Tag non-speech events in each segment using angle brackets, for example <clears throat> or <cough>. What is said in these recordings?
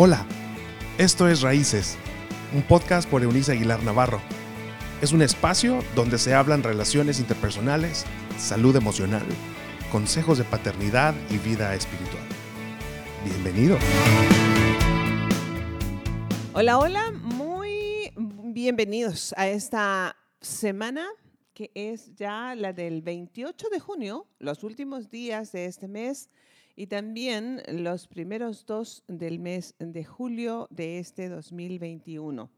Hola, esto es Raíces, un podcast por Eunice Aguilar Navarro. Es un espacio donde se hablan relaciones interpersonales, salud emocional, consejos de paternidad y vida espiritual. Bienvenido. Hola, hola, muy bienvenidos a esta semana que es ya la del 28 de junio, los últimos días de este mes y también los primeros dos del mes de julio de este 2021.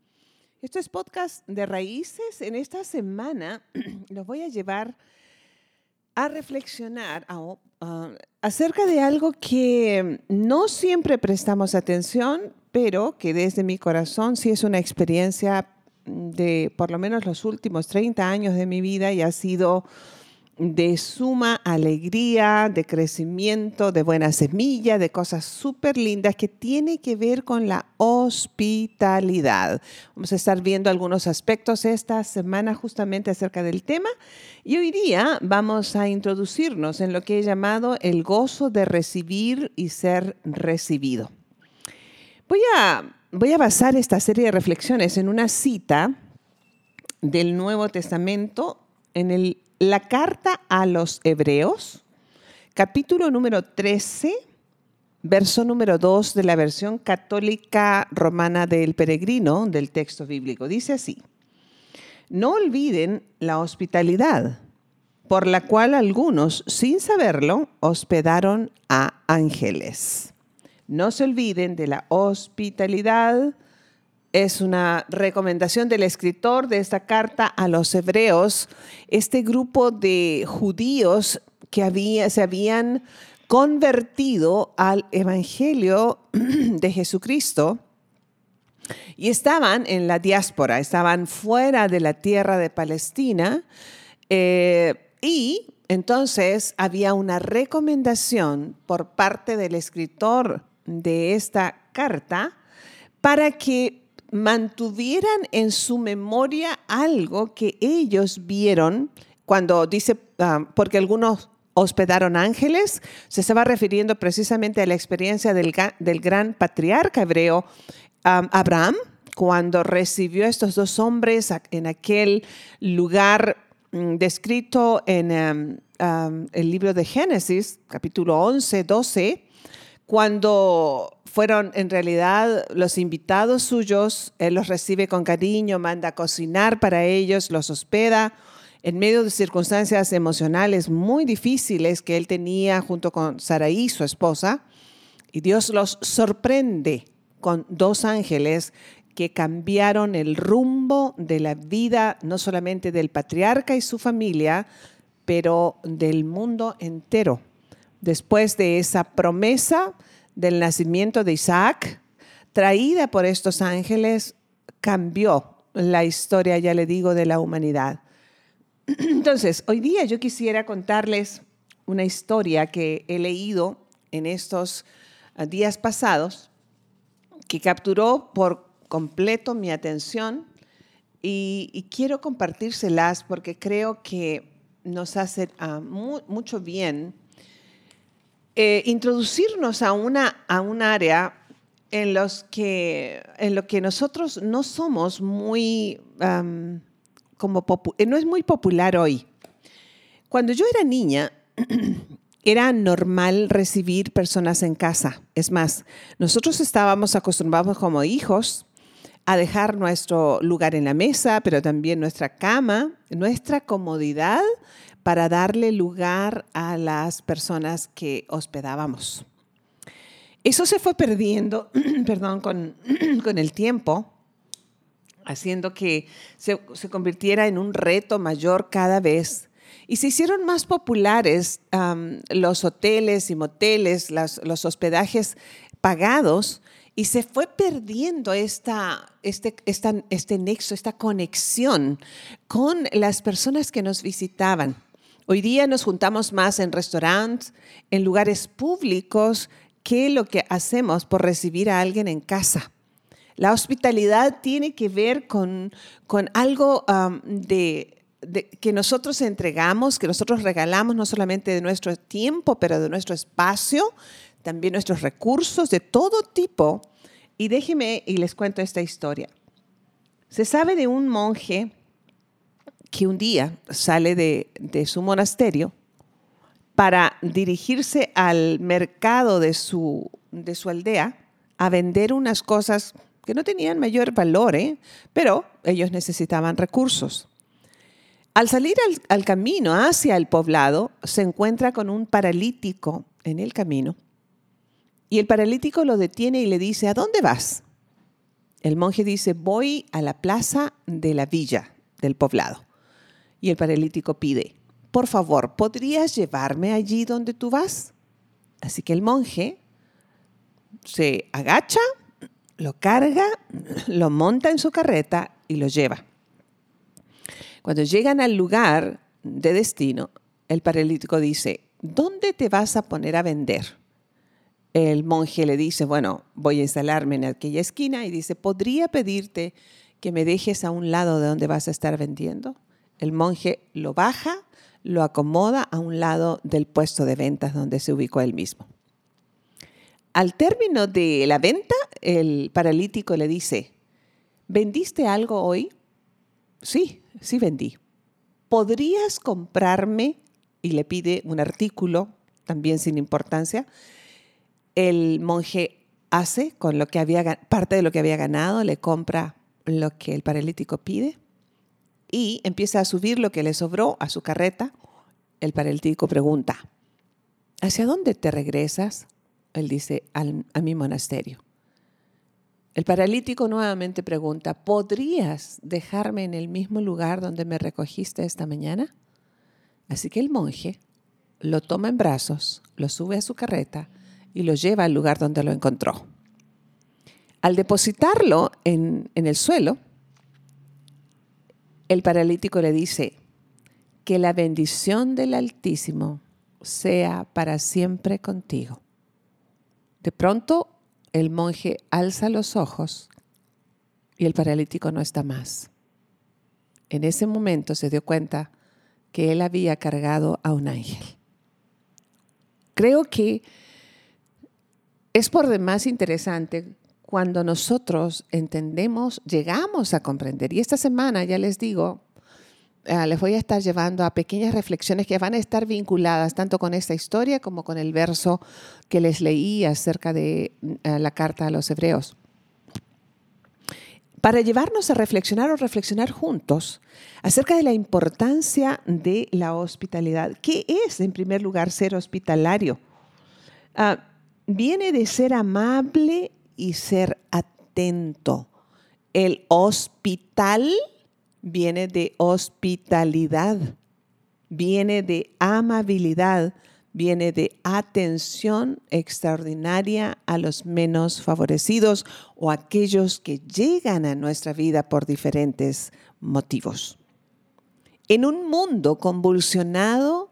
Esto es podcast de raíces. En esta semana <clears throat> los voy a llevar a reflexionar acerca de algo que no siempre prestamos atención, pero que desde mi corazón sí es una experiencia de por lo menos los últimos 30 años de mi vida y ha sido de suma alegría, de crecimiento, de buena semilla, de cosas súper lindas que tiene que ver con la hospitalidad. Vamos a estar viendo algunos aspectos esta semana justamente acerca del tema y hoy día vamos a introducirnos en lo que he llamado el gozo de recibir y ser recibido. Voy a, voy a basar esta serie de reflexiones en una cita del Nuevo Testamento en el la carta a los Hebreos, capítulo número 13, verso número 2 de la versión católica romana del peregrino del texto bíblico. Dice así, no olviden la hospitalidad, por la cual algunos, sin saberlo, hospedaron a ángeles. No se olviden de la hospitalidad es una recomendación del escritor de esta carta a los hebreos, este grupo de judíos que se habían convertido al Evangelio <clears throat> de Jesucristo y estaban en la diáspora, estaban fuera de la tierra de Palestina eh, y entonces había una recomendación por parte del escritor de esta carta para que mantuvieran en su memoria algo que ellos vieron cuando dice, ah, porque algunos hospedaron ángeles, se estaba refiriendo precisamente a la experiencia del, gran patriarca hebreo Abraham, cuando recibió a estos dos hombres en aquel lugar mm, descrito en el libro de Génesis, capítulo 11, 12, cuando fueron en realidad los invitados suyos, él los recibe con cariño, manda a cocinar para ellos, los hospeda en medio de circunstancias emocionales muy difíciles que él tenía junto con Saraí, su esposa, y Dios los sorprende con dos ángeles que cambiaron el rumbo de la vida, no solamente del patriarca y su familia, pero del mundo entero. Después de esa promesa, del nacimiento de Isaac, traída por estos ángeles, cambió la historia, ya le digo, de la humanidad. <clears throat> Entonces, hoy día yo quisiera contarles una historia que he leído en estos ah, días pasados, que capturó por completo mi atención y, quiero compartírselas porque creo que nos hace ah, mucho bien eh, introducirnos a, una, a un área en, los que, en lo que nosotros no somos muy, como eh, no es muy popular hoy. Cuando yo era niña, <clears throat> era normal recibir personas en casa. Es más, nosotros estábamos acostumbrados como hijos a dejar nuestro lugar en la mesa, pero también nuestra cama, nuestra comodidad para darle lugar a las personas que hospedábamos. Eso se fue perdiendo, <clears throat> perdón, con, <clears throat> con, el tiempo, haciendo que se, convirtiera en un reto mayor cada vez. Y se hicieron más populares los hoteles y moteles, los hospedajes pagados, y se fue perdiendo esta, este, este nexo, esta conexión con las personas que nos visitaban. Hoy día nos juntamos más en restaurantes, en lugares públicos, que lo que hacemos por recibir a alguien en casa. La hospitalidad tiene que ver con, con algo de, que nosotros entregamos, que nosotros regalamos no solamente de nuestro tiempo, pero de nuestro espacio, también nuestros recursos de todo tipo Y déjeme y les cuento esta historia. Se sabe de un monje que un día sale de, su monasterio para dirigirse al mercado de su, de su aldea a vender unas cosas que no tenían mayor valor, ¿eh? pero ellos necesitaban recursos. Al salir al, al, camino hacia el poblado, se encuentra con un paralítico en el camino y el paralítico lo detiene y le dice, ¿a dónde vas? El monje dice, voy a la plaza de la villa del poblado. Y el paralítico pide, por favor, ¿podrías llevarme allí donde tú vas? Así que el monje se agacha, lo carga, lo monta en su carreta y lo lleva. Cuando llegan al lugar de destino, el paralítico dice, ¿dónde te vas a poner a vender? El monje le dice, bueno, voy a instalarme en aquella esquina y dice, ¿podría pedirte que me dejes a un lado de donde vas a estar vendiendo? El monje lo baja, lo acomoda a un lado del puesto de ventas donde se ubicó él mismo. Al término de la venta, el paralítico le dice, ¿vendiste algo hoy? Sí, sí vendí. ¿Podrías comprarme? Y le pide un artículo, también sin importancia. El monje hace con lo que había, parte de lo que había ganado, le compra lo que el paralítico pide y empieza a subir lo que le sobró a su carreta. El paralítico pregunta, ¿hacia dónde te regresas? Él dice, a mi monasterio. El paralítico nuevamente pregunta, ¿podrías dejarme en el mismo lugar donde me recogiste esta mañana? Así que el monje lo toma en brazos, lo sube a su carreta y lo lleva al lugar donde lo encontró. Al depositarlo en, en el suelo, el paralítico le dice, que la bendición del Altísimo sea para siempre contigo. De pronto el monje alza los ojos y el paralítico no está más. En ese momento se dio cuenta que él había cargado a un ángel. Creo que es por demás interesante cuando nosotros entendemos, llegamos a comprender. Y esta semana, ya les digo, Ah, les voy a estar llevando a pequeñas reflexiones que van a estar vinculadas tanto con esta historia como con el verso que les leí acerca de mm, la carta a los hebreos. Para llevarnos a reflexionar o reflexionar juntos acerca de la importancia de la hospitalidad. ¿Qué es, en primer lugar, ser hospitalario? Ah, viene de ser amable y ser atento. El hospital viene de hospitalidad, viene de amabilidad, viene de atención extraordinaria a los menos favorecidos o aquellos que llegan a nuestra vida por diferentes motivos. En un mundo convulsionado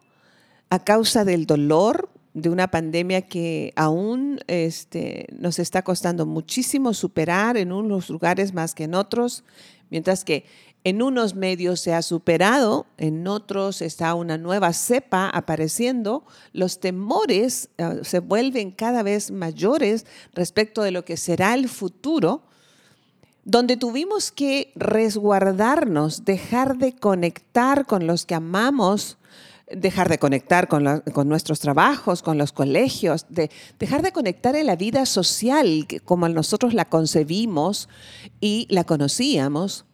a causa del dolor de una pandemia que aún este, nos está costando muchísimo superar en unos lugares más que en otros, mientras que en unos medios se ha superado, en otros está una nueva cepa apareciendo. Los temores eh, se vuelven cada vez mayores respecto de lo que será el futuro, donde tuvimos que resguardarnos, dejar de conectar con los que amamos, dejar de conectar con, con, nuestros trabajos, con los colegios, de, dejar de conectar en la vida social como nosotros la concebimos y la conocíamos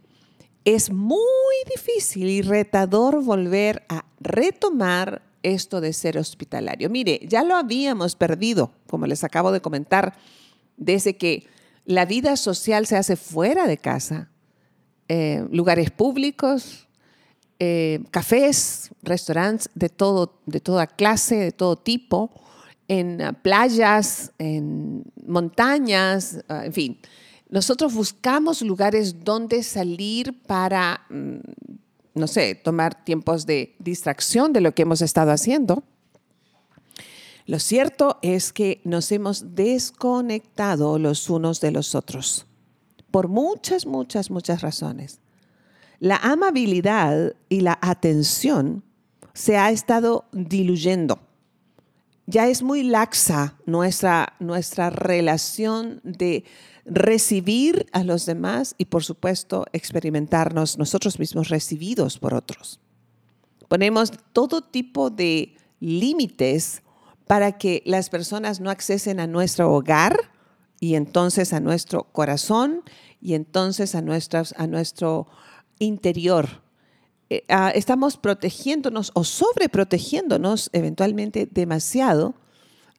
es muy difícil y retador volver a retomar esto de ser hospitalario. Mire, ya lo habíamos perdido, como les acabo de comentar, desde que la vida social se hace fuera de casa, eh, lugares públicos, eh, cafés, restaurantes de, todo, de toda clase, de todo tipo, en playas, en montañas, en fin nosotros buscamos lugares donde salir para, mm, no sé, tomar tiempos de distracción de lo que hemos estado haciendo. Lo cierto es que nos hemos desconectado los unos de los otros por muchas, muchas, muchas razones. La amabilidad y la atención se ha estado diluyendo. ya es muy laxa nuestra, nuestra relación de recibir a los demás y por supuesto experimentarnos nosotros mismos recibidos por otros. Ponemos todo tipo de límites para que las personas no accesen a nuestro hogar y entonces a nuestro corazón y entonces a, nuestras, a nuestro interior. Eh, ah, estamos protegiéndonos o sobreprotegiéndonos eventualmente demasiado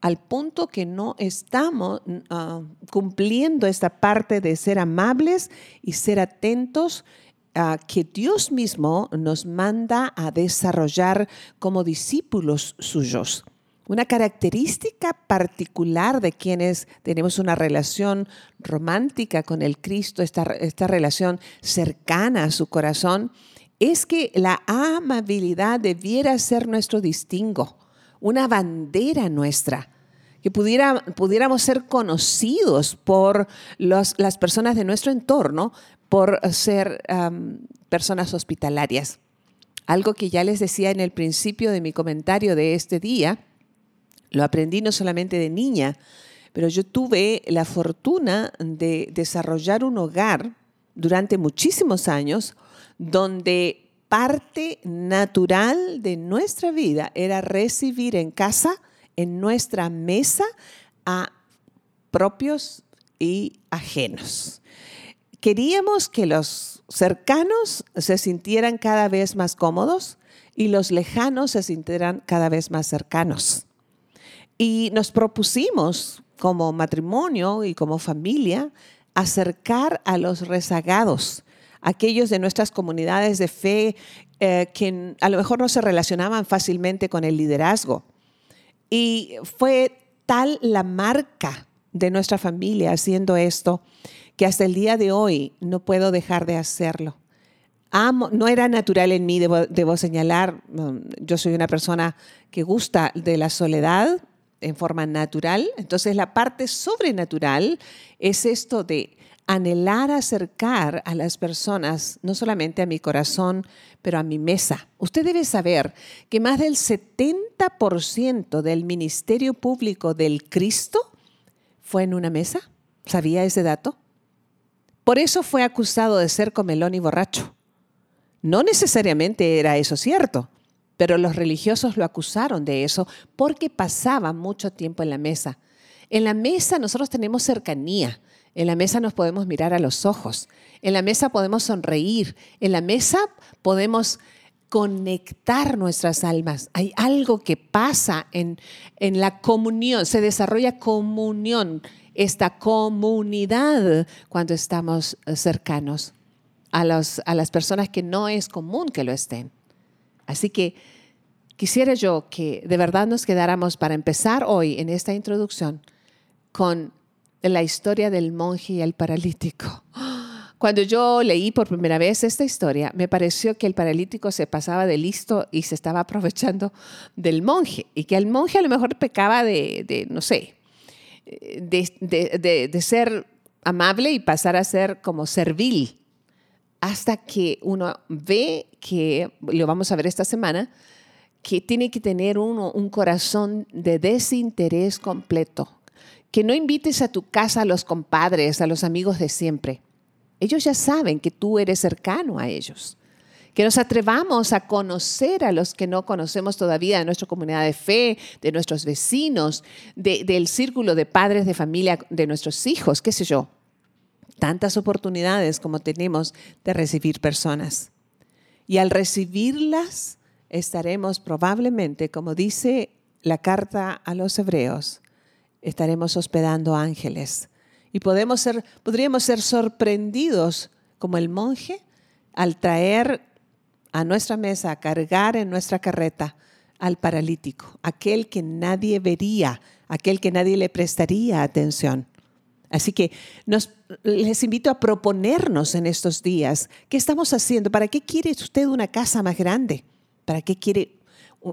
al punto que no estamos ah, cumpliendo esta parte de ser amables y ser atentos a que Dios mismo nos manda a desarrollar como discípulos suyos. Una característica particular de quienes tenemos una relación romántica con el Cristo, esta, esta relación cercana a su corazón, es que la amabilidad debiera ser nuestro distingo, una bandera nuestra, que pudiéramos ser conocidos por las personas de nuestro entorno por ser personas hospitalarias. Algo que ya les decía en el principio de mi comentario de este día, lo aprendí no solamente de niña, pero yo tuve la fortuna de desarrollar un hogar durante muchísimos años donde parte natural de nuestra vida era recibir en casa, en nuestra mesa, a propios y ajenos. Queríamos que los cercanos se sintieran cada vez más cómodos y los lejanos se sintieran cada vez más cercanos. Y nos propusimos como matrimonio y como familia acercar a los rezagados, aquellos de nuestras comunidades de fe eh, que a lo mejor no se relacionaban fácilmente con el liderazgo. Y fue tal la marca de nuestra familia haciendo esto que hasta el día de hoy no puedo dejar de hacerlo. Amo, no era natural en mí, debo, debo señalar, mm, yo soy una persona que gusta de la soledad en forma natural, entonces la parte sobrenatural es esto de anhelar acercar a las personas, no solamente a mi corazón, pero a mi mesa. Usted debe saber que más del 70% del ministerio público del Cristo fue en una mesa. ¿Sabía ese dato? Por eso fue acusado de ser comelón y borracho. No necesariamente era eso cierto, pero los religiosos lo acusaron de eso porque pasaba mucho tiempo en la mesa. En la mesa nosotros tenemos cercanía, en la mesa nos podemos mirar a los ojos, en la mesa podemos sonreír, en la mesa podemos conectar nuestras almas. Hay algo que pasa en, en la comunión, se desarrolla comunión, esta comunidad cuando estamos eh, cercanos a, a las personas que no es común que lo estén. Así que quisiera yo que de verdad nos quedáramos para empezar hoy en esta introducción con la historia del monje y el paralítico. Cuando yo leí por primera vez esta historia, me pareció que el paralítico se pasaba de listo y se estaba aprovechando del monje y que el monje a lo mejor pecaba de, no sé, de, de, ser amable y pasar a ser como servil. Hasta que uno ve que, lo vamos a ver esta semana, que tiene que tener uno un corazón de desinterés completo que no invites a tu casa a los compadres, a los amigos de siempre. Ellos ya saben que tú eres cercano a ellos. Que nos atrevamos a conocer a los que no conocemos todavía de nuestra comunidad de fe, de nuestros vecinos, del círculo de padres de familia, de nuestros hijos, qué sé yo. Tantas oportunidades como tenemos de recibir personas. Y al recibirlas, estaremos probablemente, como dice la carta a los hebreos, estaremos hospedando ángeles. Y podemos ser, podríamos ser sorprendidos como el monje al traer a nuestra mesa, a cargar en nuestra carreta al paralítico, aquel que nadie vería, aquel que nadie le prestaría atención. Así que nos, les invito a proponernos en estos días qué estamos haciendo. ¿Para qué quiere usted una casa más grande? ¿Para qué quiere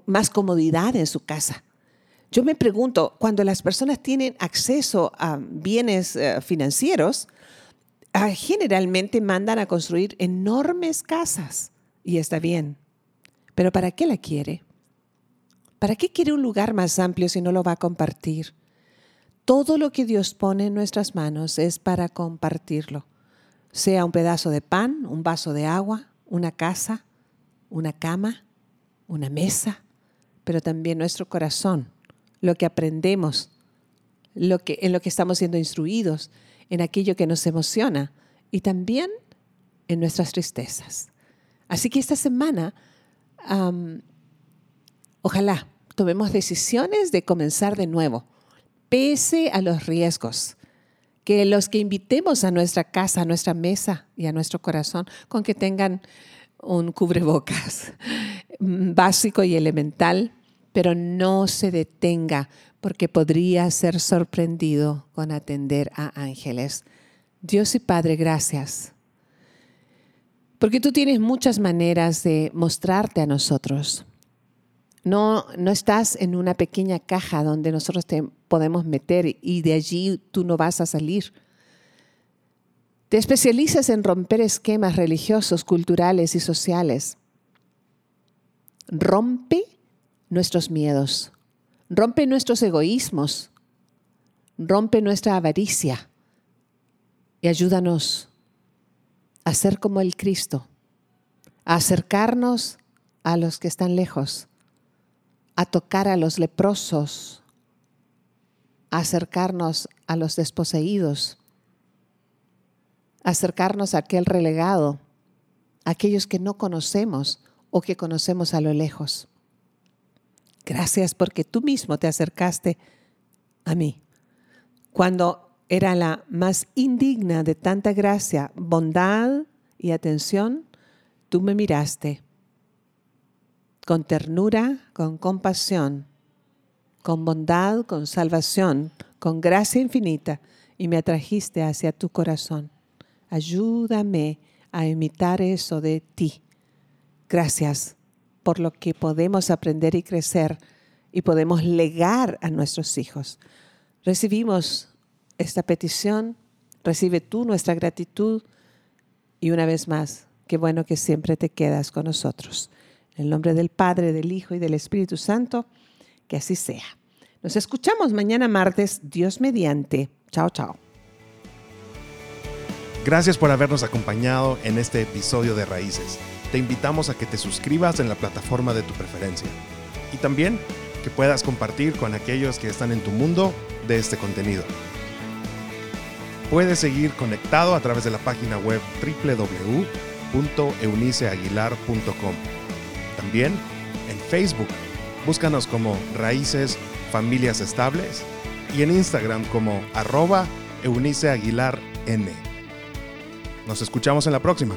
más comodidad en su casa? Yo me pregunto, cuando las personas tienen acceso a bienes eh, financieros, ah, generalmente mandan a construir enormes casas y está bien. Pero ¿para qué la quiere? ¿Para qué quiere un lugar más amplio si no lo va a compartir? Todo lo que Dios pone en nuestras manos es para compartirlo. Sea un pedazo de pan, un vaso de agua, una casa, una cama, una mesa, pero también nuestro corazón, lo que aprendemos, lo que, en lo que estamos siendo instruidos, en aquello que nos emociona y también en nuestras tristezas. Así que esta semana, ojalá tomemos decisiones de comenzar de nuevo, pese a los riesgos. Que los que invitemos a nuestra casa, a nuestra mesa y a nuestro corazón, con que tengan un cubrebocas <laughs> básico y elemental, pero no se detenga porque podría ser sorprendido con atender a ángeles. Dios y Padre, gracias. Porque tú tienes muchas maneras de mostrarte a nosotros. No, no estás en una pequeña caja donde nosotros te podemos meter y de allí tú no vas a salir. Te especializas en romper esquemas religiosos, culturales y sociales. Rompe nuestros miedos Rompe nuestros egoísmos, rompe nuestra avaricia y ayúdanos a ser como el Cristo, a acercarnos a los que están lejos, a tocar a los leprosos, a acercarnos a los desposeídos, acercarnos a aquel relegado, a aquellos que no conocemos o que conocemos a lo lejos. Gracias porque tú mismo te acercaste a mí. Cuando era la más indigna de tanta gracia, bondad y atención, tú me miraste con ternura, con compasión, con bondad, con salvación, con gracia infinita y me atrajiste hacia tu corazón. Ayúdame a imitar eso de ti. Gracias por lo que podemos aprender y crecer y podemos legar a nuestros hijos. Recibimos esta petición, recibe tú nuestra gratitud y una vez más, qué bueno que siempre te quedas con nosotros. En el nombre del Padre, del Hijo y del Espíritu Santo, que así sea. Nos escuchamos mañana martes, Dios mediante. Chao, chao. Gracias por habernos acompañado en este episodio de Raíces te invitamos a que te suscribas en la plataforma de tu preferencia y también que puedas compartir con aquellos que están en tu mundo de este contenido. Puedes seguir conectado a través de la página web www.euniceaguilar.com. También en Facebook, búscanos como Raíces Familias Estables y en Instagram como arroba Eunice Nos escuchamos en la próxima.